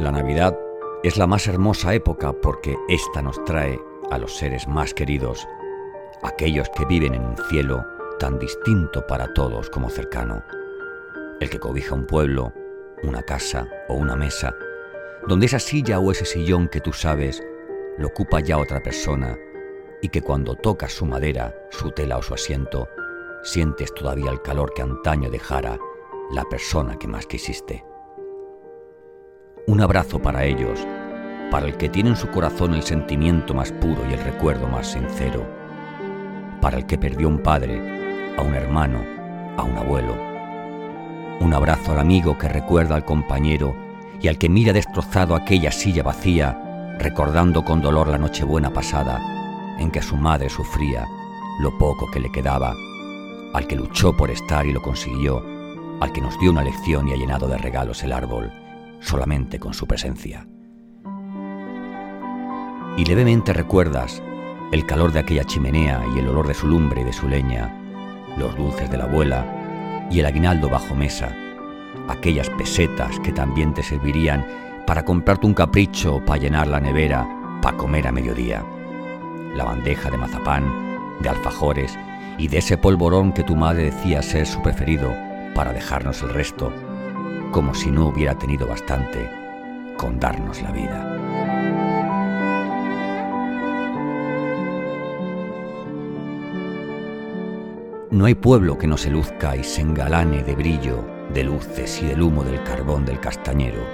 La Navidad es la más hermosa época porque ésta nos trae a los seres más queridos, aquellos que viven en un cielo tan distinto para todos como cercano, el que cobija un pueblo, una casa o una mesa, donde esa silla o ese sillón que tú sabes lo ocupa ya otra persona y que cuando tocas su madera, su tela o su asiento, sientes todavía el calor que antaño dejara la persona que más quisiste. Un abrazo para ellos, para el que tiene en su corazón el sentimiento más puro y el recuerdo más sincero, para el que perdió un padre, a un hermano, a un abuelo. Un abrazo al amigo que recuerda al compañero y al que mira destrozado aquella silla vacía, recordando con dolor la Nochebuena pasada, en que su madre sufría lo poco que le quedaba, al que luchó por estar y lo consiguió, al que nos dio una lección y ha llenado de regalos el árbol, solamente con su presencia. Y levemente recuerdas el calor de aquella chimenea y el olor de su lumbre y de su leña, los dulces de la abuela y el aguinaldo bajo mesa, aquellas pesetas que también te servirían para comprarte un capricho para llenar la nevera para comer a mediodía, la bandeja de mazapán, de alfajores y de ese polvorón que tu madre decía ser su preferido para dejarnos el resto como si no hubiera tenido bastante con darnos la vida. No hay pueblo que no se luzca y se engalane de brillo, de luces y del humo del carbón del castañero,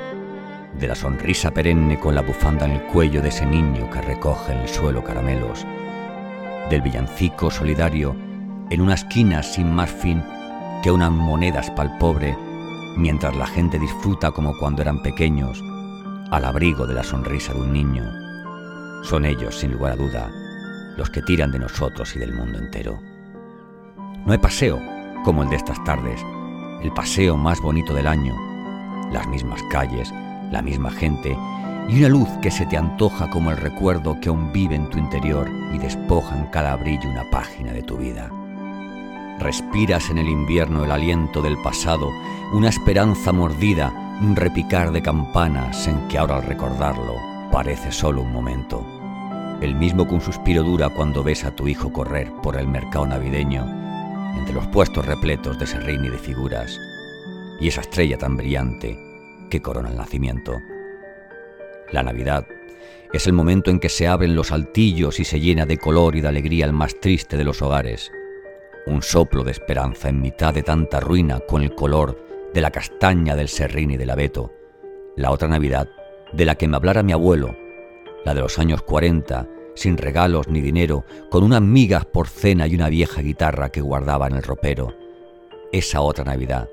de la sonrisa perenne con la bufanda en el cuello de ese niño que recoge en el suelo caramelos, del villancico solidario en una esquina sin más fin que unas monedas pa'l pobre mientras la gente disfruta como cuando eran pequeños, al abrigo de la sonrisa de un niño. Son ellos, sin lugar a duda, los que tiran de nosotros y del mundo entero. No hay paseo como el de estas tardes, el paseo más bonito del año, las mismas calles, la misma gente y una luz que se te antoja como el recuerdo que aún vive en tu interior y despoja en cada brillo una página de tu vida. Respiras en el invierno el aliento del pasado, una esperanza mordida, un repicar de campanas en que ahora al recordarlo parece solo un momento. El mismo que un suspiro dura cuando ves a tu hijo correr por el mercado navideño, entre los puestos repletos de serrín y de figuras, y esa estrella tan brillante que corona el nacimiento. La Navidad es el momento en que se abren los altillos y se llena de color y de alegría el más triste de los hogares un soplo de esperanza en mitad de tanta ruina con el color de la castaña del serrín y del abeto. La otra Navidad, de la que me hablara mi abuelo, la de los años 40, sin regalos ni dinero, con unas migas por cena y una vieja guitarra que guardaba en el ropero. Esa otra Navidad,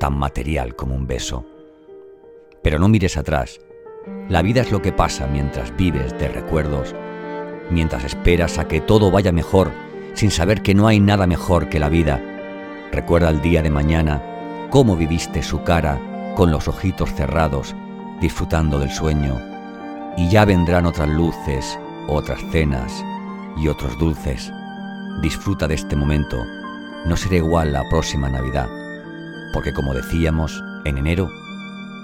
tan material como un beso. Pero no mires atrás. La vida es lo que pasa mientras vives de recuerdos, mientras esperas a que todo vaya mejor sin saber que no hay nada mejor que la vida. Recuerda el día de mañana, cómo viviste su cara con los ojitos cerrados, disfrutando del sueño, y ya vendrán otras luces, otras cenas y otros dulces. Disfruta de este momento, no será igual la próxima Navidad, porque como decíamos, en enero,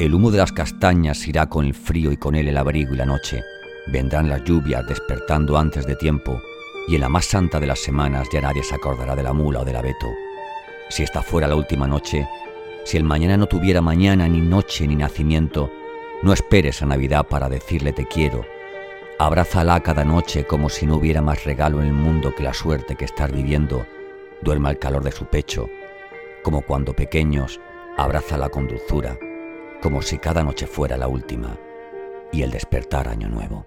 el humo de las castañas irá con el frío y con él el abrigo y la noche. Vendrán las lluvias despertando antes de tiempo y en la más santa de las semanas ya nadie se acordará de la mula o del abeto. Si esta fuera la última noche, si el mañana no tuviera mañana, ni noche, ni nacimiento, no esperes a Navidad para decirle te quiero. Abrázala cada noche como si no hubiera más regalo en el mundo que la suerte que estás viviendo. Duerma el calor de su pecho, como cuando pequeños, abrázala con dulzura, como si cada noche fuera la última y el despertar año nuevo.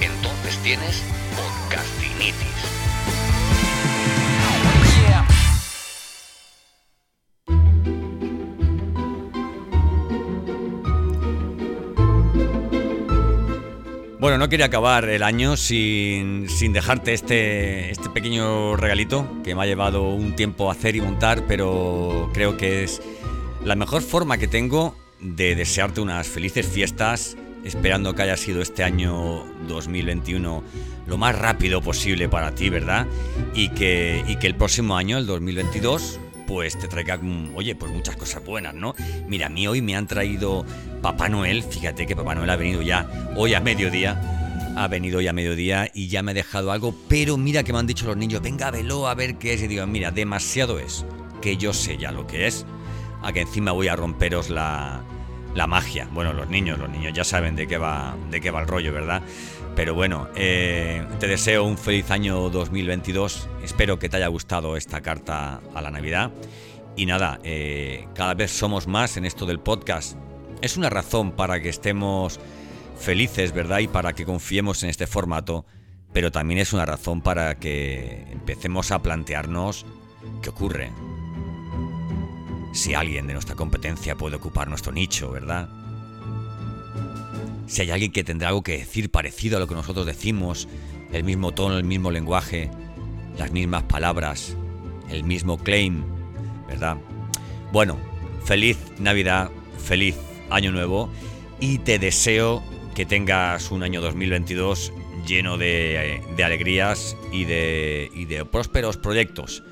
entonces tienes podcastinitis. Bueno, no quería acabar el año sin, sin dejarte este, este pequeño regalito que me ha llevado un tiempo hacer y montar, pero creo que es la mejor forma que tengo de desearte unas felices fiestas, esperando que haya sido este año 2021 lo más rápido posible para ti, ¿verdad? Y que, y que el próximo año, el 2022, pues te traiga, oye, pues muchas cosas buenas, ¿no? Mira, a mí hoy me han traído Papá Noel, fíjate que Papá Noel ha venido ya hoy a mediodía, ha venido hoy a mediodía y ya me ha dejado algo, pero mira que me han dicho los niños, venga, velo a ver qué es, y digo, mira, demasiado es, que yo sé ya lo que es, a que encima voy a romperos la, la magia. Bueno, los niños, los niños ya saben de qué va, de qué va el rollo, ¿verdad? Pero bueno, eh, te deseo un feliz año 2022. Espero que te haya gustado esta carta a la Navidad. Y nada, eh, cada vez somos más en esto del podcast. Es una razón para que estemos felices, ¿verdad? Y para que confiemos en este formato. Pero también es una razón para que empecemos a plantearnos qué ocurre. Si alguien de nuestra competencia puede ocupar nuestro nicho, ¿verdad? si hay alguien que tendrá algo que decir parecido a lo que nosotros decimos, el mismo tono, el mismo lenguaje, las mismas palabras, el mismo claim, ¿verdad? Bueno, feliz Navidad, feliz Año Nuevo y te deseo que tengas un año 2022 lleno de, alegrías y de, y de prósperos proyectos.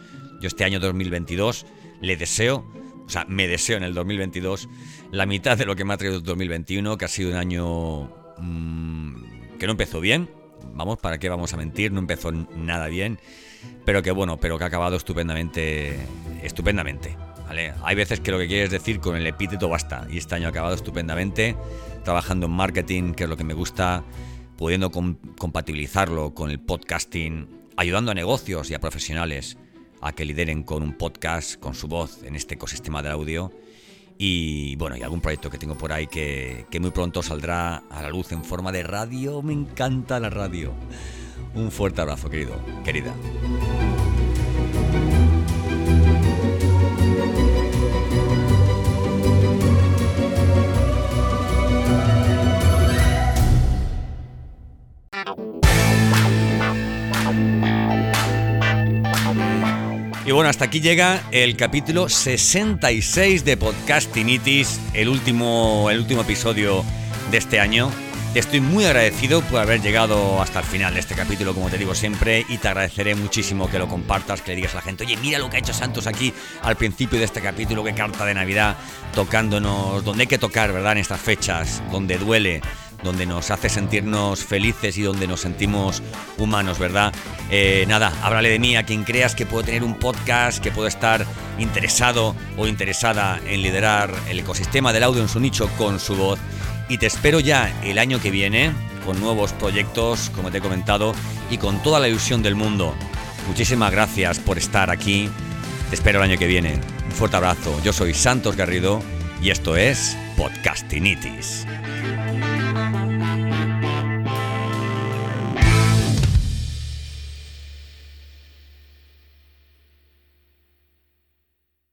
Yo este año 2022 le deseo o sea, me deseo en el 2022 la mitad de lo que me ha traído el 2021, que ha sido un año mm, que no empezó bien. Vamos, ¿para qué vamos a mentir? No empezó nada bien. Pero que bueno, pero que ha acabado estupendamente. Estupendamente. ¿vale? Hay veces que lo que quieres decir con el epíteto basta. Y este año ha acabado estupendamente. Trabajando en marketing, que es lo que me gusta. Pudiendo compatibilizarlo con el podcasting. Ayudando a negocios y a profesionales a que lideren con un podcast, con su voz en este ecosistema del audio. Y bueno, y algún proyecto que tengo por ahí que, que muy pronto saldrá a la luz en forma de radio. Me encanta la radio. Un fuerte abrazo, querido, querida. Y bueno, hasta aquí llega el capítulo 66 de Podcastinitis, el último, el último episodio de este año. Estoy muy agradecido por haber llegado hasta el final de este capítulo, como te digo siempre, y te agradeceré muchísimo que lo compartas, que le digas a la gente, oye, mira lo que ha hecho Santos aquí al principio de este capítulo, qué carta de Navidad, tocándonos, donde hay que tocar, ¿verdad? En estas fechas, donde duele, donde nos hace sentirnos felices y donde nos sentimos humanos, ¿verdad? Eh, nada, háblale de mí a quien creas que puede tener un podcast, que puede estar interesado o interesada en liderar el ecosistema del audio en su nicho con su voz. Y te espero ya el año que viene con nuevos proyectos, como te he comentado, y con toda la ilusión del mundo. Muchísimas gracias por estar aquí. Te espero el año que viene. Un fuerte abrazo. Yo soy Santos Garrido y esto es Podcastinitis.